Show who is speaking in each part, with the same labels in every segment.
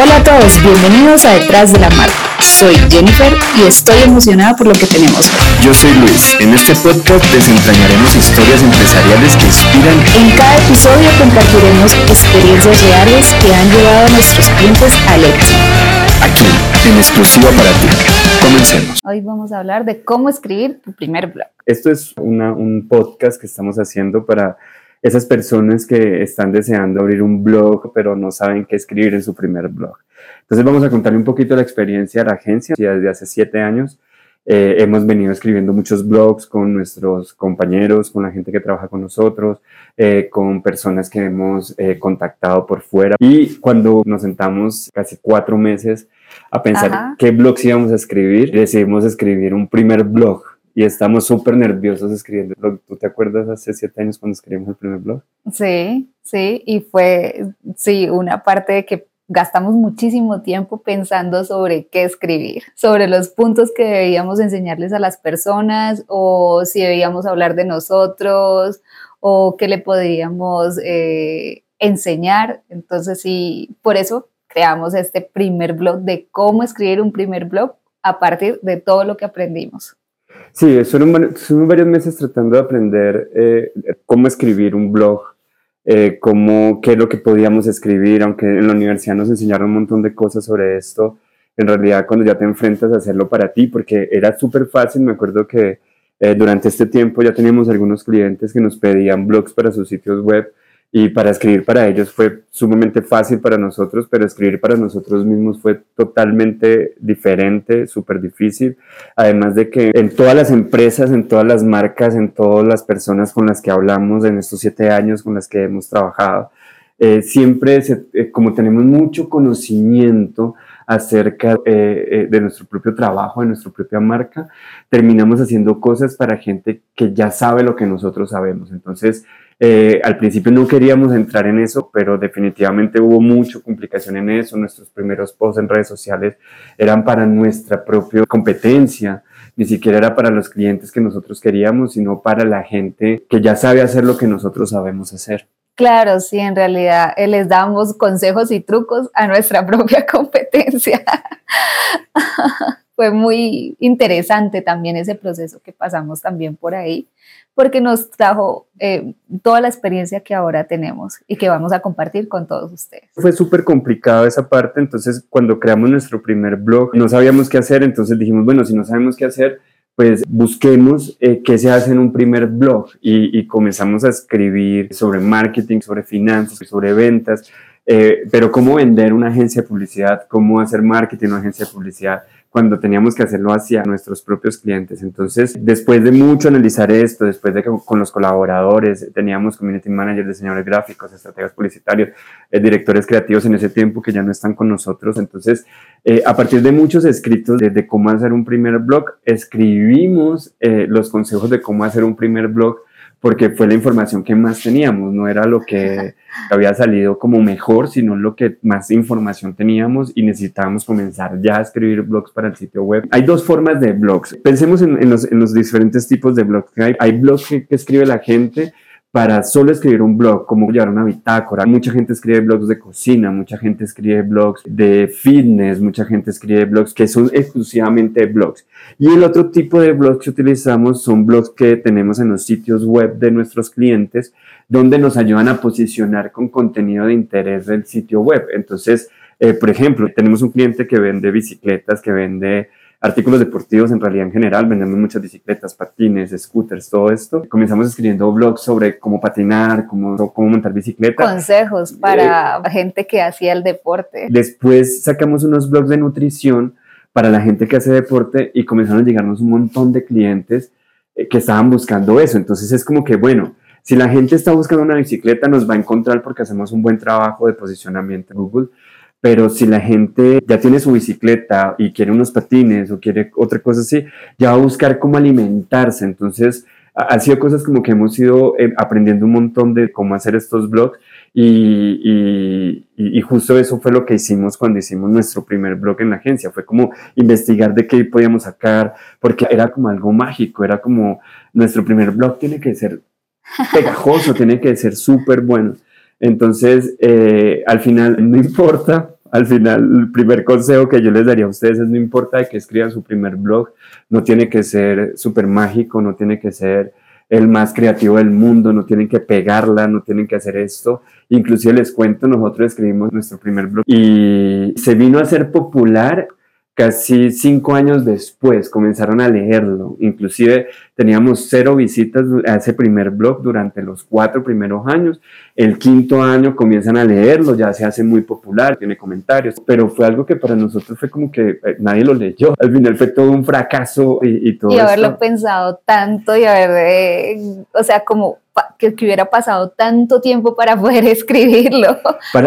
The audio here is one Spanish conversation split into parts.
Speaker 1: Hola a todos, bienvenidos a Detrás de la Marca. Soy Jennifer y estoy emocionada por lo que tenemos hoy.
Speaker 2: Yo soy Luis. En este podcast desentrañaremos historias empresariales que inspiran.
Speaker 1: En cada episodio compartiremos experiencias reales que han llevado a nuestros clientes al éxito.
Speaker 2: Aquí, en exclusiva para ti. Comencemos.
Speaker 1: Hoy vamos a hablar de cómo escribir tu primer blog.
Speaker 2: Esto es una, un podcast que estamos haciendo para esas personas que están deseando abrir un blog, pero no saben qué escribir en su primer blog. Entonces vamos a contarle un poquito la experiencia de la agencia. Desde hace siete años eh, hemos venido escribiendo muchos blogs con nuestros compañeros, con la gente que trabaja con nosotros, eh, con personas que hemos eh, contactado por fuera. Y cuando nos sentamos casi cuatro meses a pensar qué blogs íbamos a escribir, decidimos escribir un primer blog y estamos súper nerviosos escribiendo. ¿Tú te acuerdas hace siete años cuando escribimos el primer blog?
Speaker 1: Sí, sí, y fue, sí, una parte de que gastamos muchísimo tiempo pensando sobre qué escribir, sobre los puntos que debíamos enseñarles a las personas o si debíamos hablar de nosotros o qué le podíamos eh, enseñar. Entonces, sí, por eso creamos este primer blog de cómo escribir un primer blog a partir de todo lo que aprendimos.
Speaker 2: Sí, estuvimos varios meses tratando de aprender eh, cómo escribir un blog, eh, cómo, qué es lo que podíamos escribir, aunque en la universidad nos enseñaron un montón de cosas sobre esto. En realidad, cuando ya te enfrentas a hacerlo para ti, porque era súper fácil, me acuerdo que eh, durante este tiempo ya teníamos algunos clientes que nos pedían blogs para sus sitios web y para escribir para ellos fue sumamente fácil para nosotros, pero escribir para nosotros mismos fue totalmente diferente, súper difícil. Además de que en todas las empresas, en todas las marcas, en todas las personas con las que hablamos en estos siete años con las que hemos trabajado, eh, siempre, eh, como tenemos mucho conocimiento acerca eh, de nuestro propio trabajo, de nuestra propia marca, terminamos haciendo cosas para gente que ya sabe lo que nosotros sabemos. Entonces, eh, al principio no queríamos entrar en eso, pero definitivamente hubo mucha complicación en eso. Nuestros primeros posts en redes sociales eran para nuestra propia competencia, ni siquiera era para los clientes que nosotros queríamos, sino para la gente que ya sabe hacer lo que nosotros sabemos hacer.
Speaker 1: Claro, sí, en realidad eh, les damos consejos y trucos a nuestra propia competencia. Fue muy interesante también ese proceso que pasamos también por ahí porque nos trajo eh, toda la experiencia que ahora tenemos y que vamos a compartir con todos ustedes.
Speaker 2: Fue súper complicado esa parte, entonces cuando creamos nuestro primer blog no sabíamos qué hacer, entonces dijimos, bueno, si no sabemos qué hacer, pues busquemos eh, qué se hace en un primer blog y, y, comenzamos a escribir sobre marketing, sobre finanzas, sobre ventas, eh, pero cómo vender una agencia de publicidad, cómo hacer marketing una agencia de publicidad cuando teníamos que hacerlo hacia nuestros propios clientes. Entonces, después de mucho analizar esto, después de que con los colaboradores teníamos community managers, diseñadores gráficos, estrategas publicitarios, eh, directores creativos en ese tiempo que ya no están con nosotros. Entonces, eh, a partir de muchos escritos de, cómo hacer un primer blog, escribimos eh, los consejos de cómo hacer un primer blog porque fue la información que más teníamos, no era lo que había salido como mejor, sino lo que más información teníamos y necesitábamos comenzar ya a escribir blogs para el sitio web. Hay dos formas de blogs. Pensemos en, los, diferentes tipos de blogs que hay. Hay blogs que escribe la gente para solo escribir un blog, como llevar una bitácora. Mucha gente escribe blogs de cocina, mucha gente escribe blogs de fitness, mucha gente escribe blogs que son exclusivamente blogs. Y el otro tipo de blogs que utilizamos son blogs que tenemos en los sitios web de nuestros clientes, donde nos ayudan a posicionar con contenido de interés del sitio web. Entonces, eh, por ejemplo, tenemos un cliente que vende bicicletas, que vende artículos deportivos en realidad en general, vendemos muchas bicicletas, patines, scooters, todo esto. Comenzamos escribiendo blogs sobre cómo patinar, cómo, cómo montar bicicleta.
Speaker 1: Consejos para eh, gente que hacía el deporte.
Speaker 2: Después sacamos unos blogs de nutrición para la gente que hace deporte y comenzaron a llegarnos un montón de clientes eh, que estaban buscando eso. Entonces es como que, bueno, si la gente está buscando una bicicleta, nos va a encontrar porque hacemos un buen trabajo de posicionamiento en Google pero si la gente ya tiene su bicicleta y quiere unos patines o quiere otra cosa así, ya va a buscar cómo alimentarse. Entonces, ha sido cosas como que hemos ido eh, aprendiendo un montón de cómo hacer estos blogs y, y, justo eso fue lo que hicimos cuando hicimos nuestro primer blog en la agencia. Fue como investigar de qué podíamos sacar, porque era como algo mágico, era como nuestro primer blog tiene que ser pegajoso, tiene que ser súper bueno. Entonces, eh, al final, no importa, Al final, el primer consejo que yo les daría a ustedes es no importa que escriban su primer blog, no tiene que ser súper mágico, no tiene que ser el más creativo del mundo, no tienen que pegarla, no tienen que hacer esto. Inclusive les cuento, nosotros escribimos nuestro primer blog y se vino a ser popular casi cinco años después comenzaron a leerlo. Inclusive teníamos cero visitas a ese primer blog durante los cuatro primeros años. El quinto año comienzan a leerlo, ya se hace muy popular, tiene comentarios, pero fue algo que para nosotros fue como que eh, nadie lo leyó. Al final fue todo un fracaso y, todo.
Speaker 1: Y haberlo pensado tanto y haber, eh, o sea, como que, hubiera pasado tanto tiempo para poder escribirlo,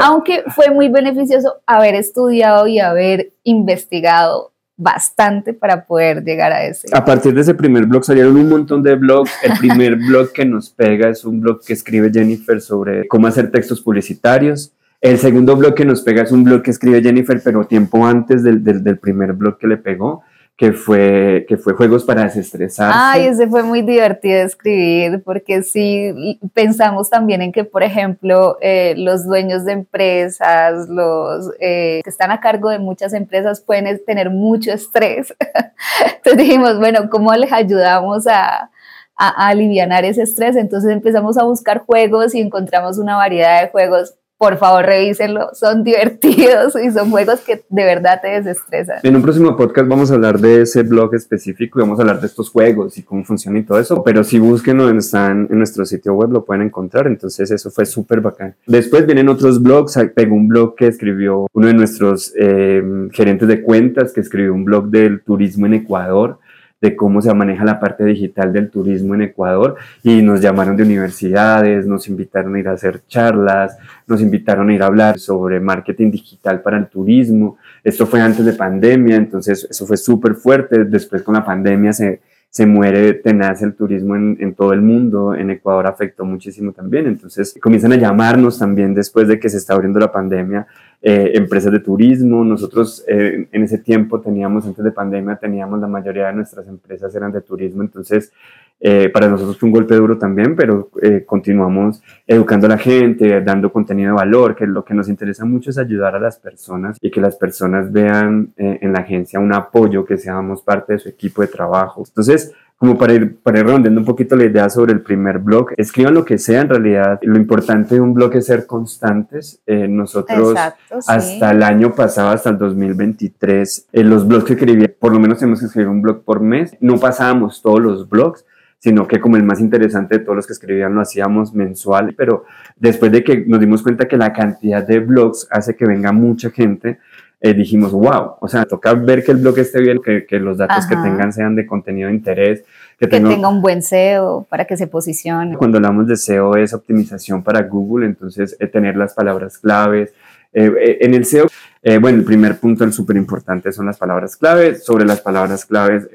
Speaker 1: aunque fue muy beneficioso haber estudiado y haber investigado bastante para poder llegar a ese.
Speaker 2: A partir de ese primer blog salieron un montón de blogs. El primer blog que nos pega es un blog que escribe Jennifer sobre cómo hacer textos publicitarios. El segundo blog que nos pega es un blog que escribe Jennifer, pero tiempo antes del, del, del primer blog que le pegó que fue, que fue Juegos para desestresarse.
Speaker 1: Ay, ese fue muy divertido escribir, porque sí pensamos también en que, por ejemplo, eh, los dueños de empresas, los eh, que están a cargo de muchas empresas pueden tener mucho estrés. Entonces dijimos, bueno, ¿cómo les ayudamos a, a aliviar ese estrés? Entonces empezamos a buscar juegos y encontramos una variedad de juegos por favor revísenlo, son divertidos y son juegos que de verdad te desestresan.
Speaker 2: En un próximo podcast vamos a hablar de ese blog específico y vamos a hablar de estos juegos y cómo funciona y todo eso, pero si búsquenlo, están en nuestro sitio web, lo pueden encontrar, entonces eso fue súper bacán. Después vienen otros blogs, pegó un blog que escribió uno de nuestros eh, gerentes de cuentas, que escribió un blog del turismo en Ecuador, de cómo se maneja la parte digital del turismo en Ecuador y nos llamaron de universidades, nos invitaron a ir a hacer charlas, nos invitaron a ir a hablar sobre marketing digital para el turismo. Esto fue antes de pandemia, entonces eso fue súper fuerte. Después con la pandemia se, se muere tenaz el turismo en, en, todo el mundo, en Ecuador afectó muchísimo también, entonces comienzan a llamarnos también después de que se está abriendo la pandemia eh, empresas de turismo. Nosotros eh, en ese tiempo teníamos, antes de pandemia, teníamos la mayoría de nuestras empresas eran de turismo, entonces eh, para nosotros fue un golpe duro también, pero continuamos educando a la gente, dando contenido de valor, que lo que nos interesa mucho es ayudar a las personas y que las personas vean en la agencia un apoyo, que seamos parte de su equipo de trabajo. Entonces, como para ir, para ir redondeando un poquito la idea sobre el primer blog, escriban lo que sea en realidad. Lo importante de un blog es ser constantes. Eh, nosotros hasta el año pasado, hasta el 2023, en los blogs que escribí, por lo menos tenemos que escribir un blog por mes. No pasábamos todos los blogs, sino que como el más interesante de todos los que escribían lo hacíamos mensual, pero después de que nos dimos cuenta que la cantidad de blogs hace que venga mucha gente, eh, dijimos, wow, o sea, toca ver que el blog esté bien, que, que los datos que tengan sean de contenido de interés.
Speaker 1: Que, tenga, un buen SEO para que se posicione.
Speaker 2: Cuando hablamos de SEO es optimización para Google, entonces eh, tener las palabras claves. Eh, en el SEO, bueno, el primer punto, el súper importante, son las palabras claves. Sobre las palabras claves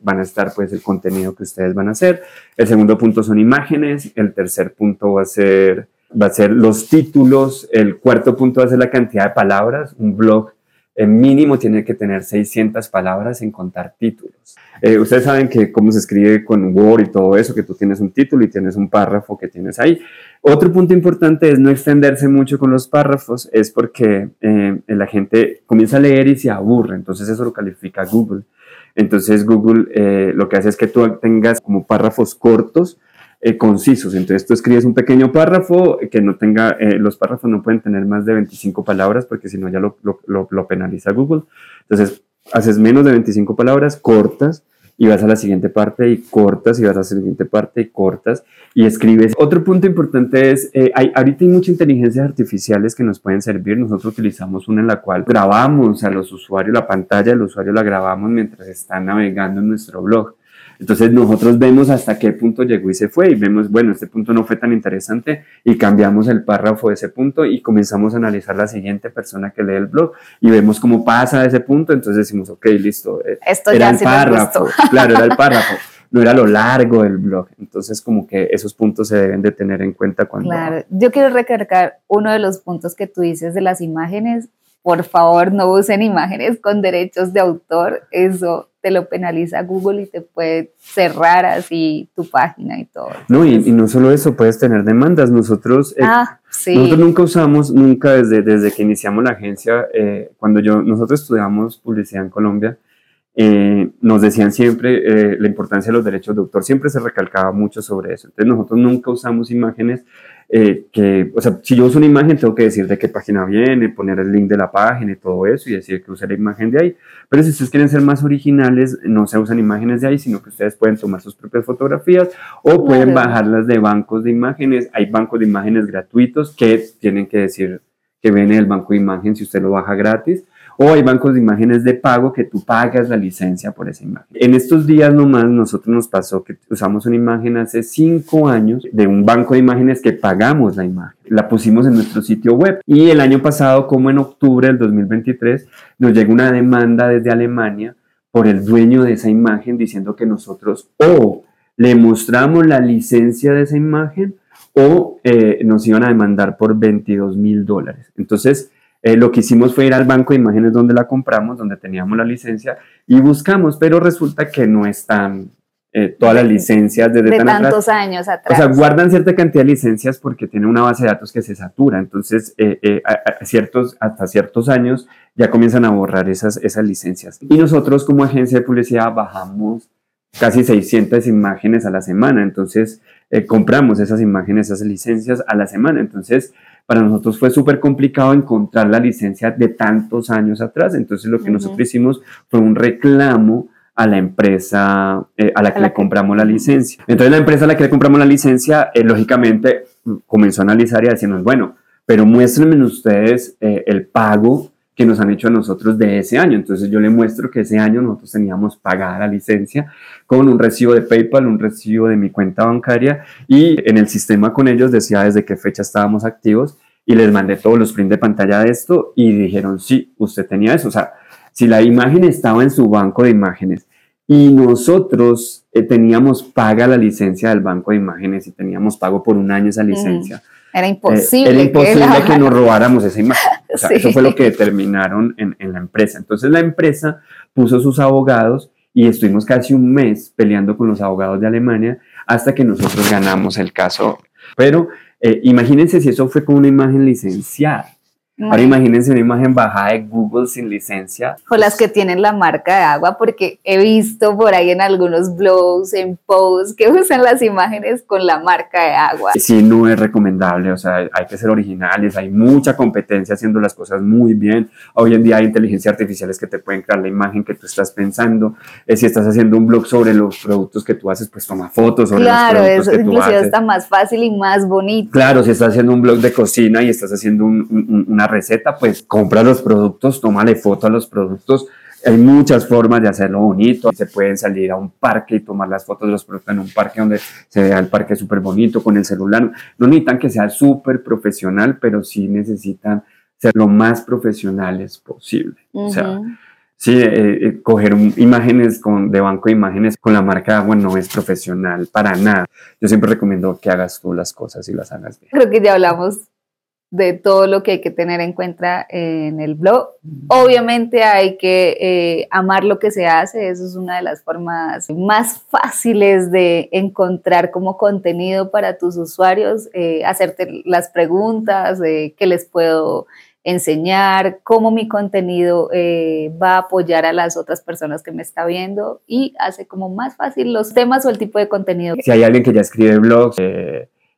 Speaker 2: van a estar pues el contenido que ustedes van a hacer. El segundo punto son imágenes. El tercer punto va a ser va a ser los títulos, el cuarto punto va a ser la cantidad de palabras, un blog el mínimo tiene que tener 600 palabras en contar títulos. Eh, ustedes saben que cómo se escribe con Word y todo eso, que tú tienes un título y tienes un párrafo que tienes ahí. Otro punto importante es no extenderse mucho con los párrafos, es porque eh, la gente comienza a leer y se aburre, entonces eso lo califica Google. Entonces Google eh, lo que hace es que tú tengas como párrafos cortos eh, concisos. Entonces tú escribes un pequeño párrafo que no tenga, eh, los párrafos no pueden tener más de 25 palabras porque si no ya lo, lo, lo, penaliza Google. Entonces haces menos de 25 palabras cortas y vas a la siguiente parte y cortas y vas a la siguiente parte y cortas y escribes. Otro punto importante es, eh, hay, ahorita hay muchas inteligencias artificiales que nos pueden servir. Nosotros utilizamos una en la cual grabamos a los usuarios, la pantalla del usuario la grabamos mientras está navegando en nuestro blog. Entonces nosotros vemos hasta qué punto llegó y se fue y vemos, bueno, este punto no fue tan interesante y cambiamos el párrafo de ese punto y comenzamos a analizar la siguiente persona que lee el blog y vemos cómo pasa ese punto, entonces decimos, ok, listo,
Speaker 1: eh, Esto era el párrafo,
Speaker 2: claro, era el párrafo. no era lo largo del blog. Entonces, como que esos puntos se deben de tener en cuenta cuando...
Speaker 1: Claro, yo quiero recargar uno de los puntos que tú dices de las imágenes. Por favor, no usen imágenes con derechos de autor. Eso te lo penaliza Google y te puede cerrar así tu página y todo.
Speaker 2: No, y, no solo eso, puedes tener demandas. Nosotros,
Speaker 1: eh, ah,
Speaker 2: Nosotros nunca usamos, nunca desde, desde que iniciamos la agencia, eh, cuando yo, nosotros estudiamos publicidad en Colombia, eh, nos decían siempre eh, la importancia de los derechos de autor, siempre se recalcaba mucho sobre eso. Entonces nosotros nunca usamos imágenes eh, que, o sea, si yo uso una imagen tengo que decir de qué página viene, poner el link de la página y todo eso y decir que use la imagen de ahí. Pero si ustedes quieren ser más originales, no se usan imágenes de ahí, sino que ustedes pueden tomar sus propias fotografías o pueden bajarlas de bancos de imágenes. Hay bancos de imágenes gratuitos que tienen que decir que viene el banco de imagen si usted lo baja gratis o hay bancos de imágenes de pago que tú pagas la licencia por esa imagen. En estos días nomás nosotros nos pasó que usamos una imagen hace cinco años de un banco de imágenes que pagamos la imagen. La pusimos en nuestro sitio web y el año pasado, como en octubre del 2023, nos llegó una demanda desde Alemania por el dueño de esa imagen diciendo que nosotros o le mostramos la licencia de esa imagen o eh, nos iban a demandar por 22 mil dólares. Entonces, eh, lo que hicimos fue ir al banco de imágenes donde la compramos, donde teníamos la licencia, y buscamos, pero resulta que no están eh, todas las licencias desde
Speaker 1: de tantos años atrás.
Speaker 2: O sea, guardan cierta cantidad de licencias porque tienen una base de datos que se satura. Entonces, eh, ciertos, hasta ciertos años ya comienzan a borrar esas, esas licencias. Y nosotros como agencia de publicidad bajamos casi 600 imágenes a la semana. Entonces, compramos esas imágenes, esas licencias a la semana. Entonces, para nosotros fue súper complicado encontrar la licencia de tantos años atrás. Entonces lo que nosotros hicimos fue un reclamo a la empresa eh, a la que le compramos la licencia. Entonces la empresa a la que le compramos la licencia, eh, lógicamente, comenzó a analizar y a decirnos, bueno, pero muéstrenme ustedes eh, el pago que nos han hecho a nosotros de ese año. Entonces yo le muestro que ese año nosotros teníamos pagada la licencia con un recibo de PayPal, un recibo de mi cuenta bancaria y en el sistema con ellos decía desde qué fecha estábamos activos y les mandé todos los prints de pantalla de esto y dijeron, sí, usted tenía eso. O sea, si la imagen estaba en su banco de imágenes y nosotros eh, teníamos paga la licencia del banco de imágenes y teníamos pago por un año esa licencia.
Speaker 1: Era imposible.
Speaker 2: era imposible que, nos robáramos esa imagen. O sea, Eso fue lo que determinaron en, en, la empresa. Entonces la empresa puso sus abogados y estuvimos casi un mes peleando con los abogados de Alemania hasta que nosotros ganamos el caso. Pero eh, imagínense si eso fue con una imagen licenciada. Ahora imagínense una imagen bajada de Google sin licencia.
Speaker 1: O las que tienen la marca de agua, porque he visto por ahí en algunos blogs, en posts, que usan las imágenes con la marca de agua.
Speaker 2: Sí, no es recomendable, o sea, hay que ser originales, hay mucha competencia haciendo las cosas muy bien. Hoy en día hay inteligencia artificiales que te pueden crear la imagen que tú estás pensando. Eh, si estás haciendo un blog sobre los productos que tú haces, pues toma fotos sobre
Speaker 1: claro,
Speaker 2: los productos
Speaker 1: que tú haces. está más fácil y más bonito.
Speaker 2: Claro, si estás haciendo un blog de cocina y estás haciendo una receta, pues compra los productos, tómale foto a los productos. Hay muchas formas de hacerlo bonito. Se pueden salir a un parque y tomar las fotos de los productos en un parque donde se vea el parque súper bonito con el celular. No necesitan que sea súper profesional, pero sí necesitan ser lo más profesionales posible. O sea, sí, eh, eh, coger imágenes con, de banco de imágenes con la marca agua no es profesional para nada. Yo siempre recomiendo que hagas tú las cosas y las hagas bien.
Speaker 1: Creo que ya hablamos de todo lo que hay que tener en cuenta en el blog. Obviamente hay que eh, amar lo que se hace, eso es una de las formas más fáciles de encontrar como contenido para tus usuarios, eh, hacerte las preguntas de qué les puedo enseñar, cómo mi contenido eh, va a apoyar a las otras personas que me está viendo y hace como más fácil los temas o el tipo de contenido.
Speaker 2: Si hay alguien que ya escribe blogs,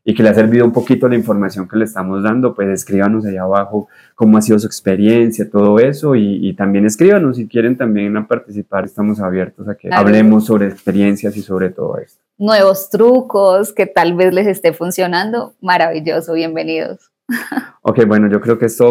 Speaker 2: y que le ha servido un poquito la información que le estamos dando, pues escríbanos allá abajo cómo ha sido su experiencia, todo eso, y, también escríbanos si quieren también a participar, estamos abiertos a que hablemos sobre experiencias y sobre todo esto.
Speaker 1: Nuevos trucos que tal vez les esté funcionando, maravilloso, bienvenidos.
Speaker 2: Ok, bueno, yo creo que esto...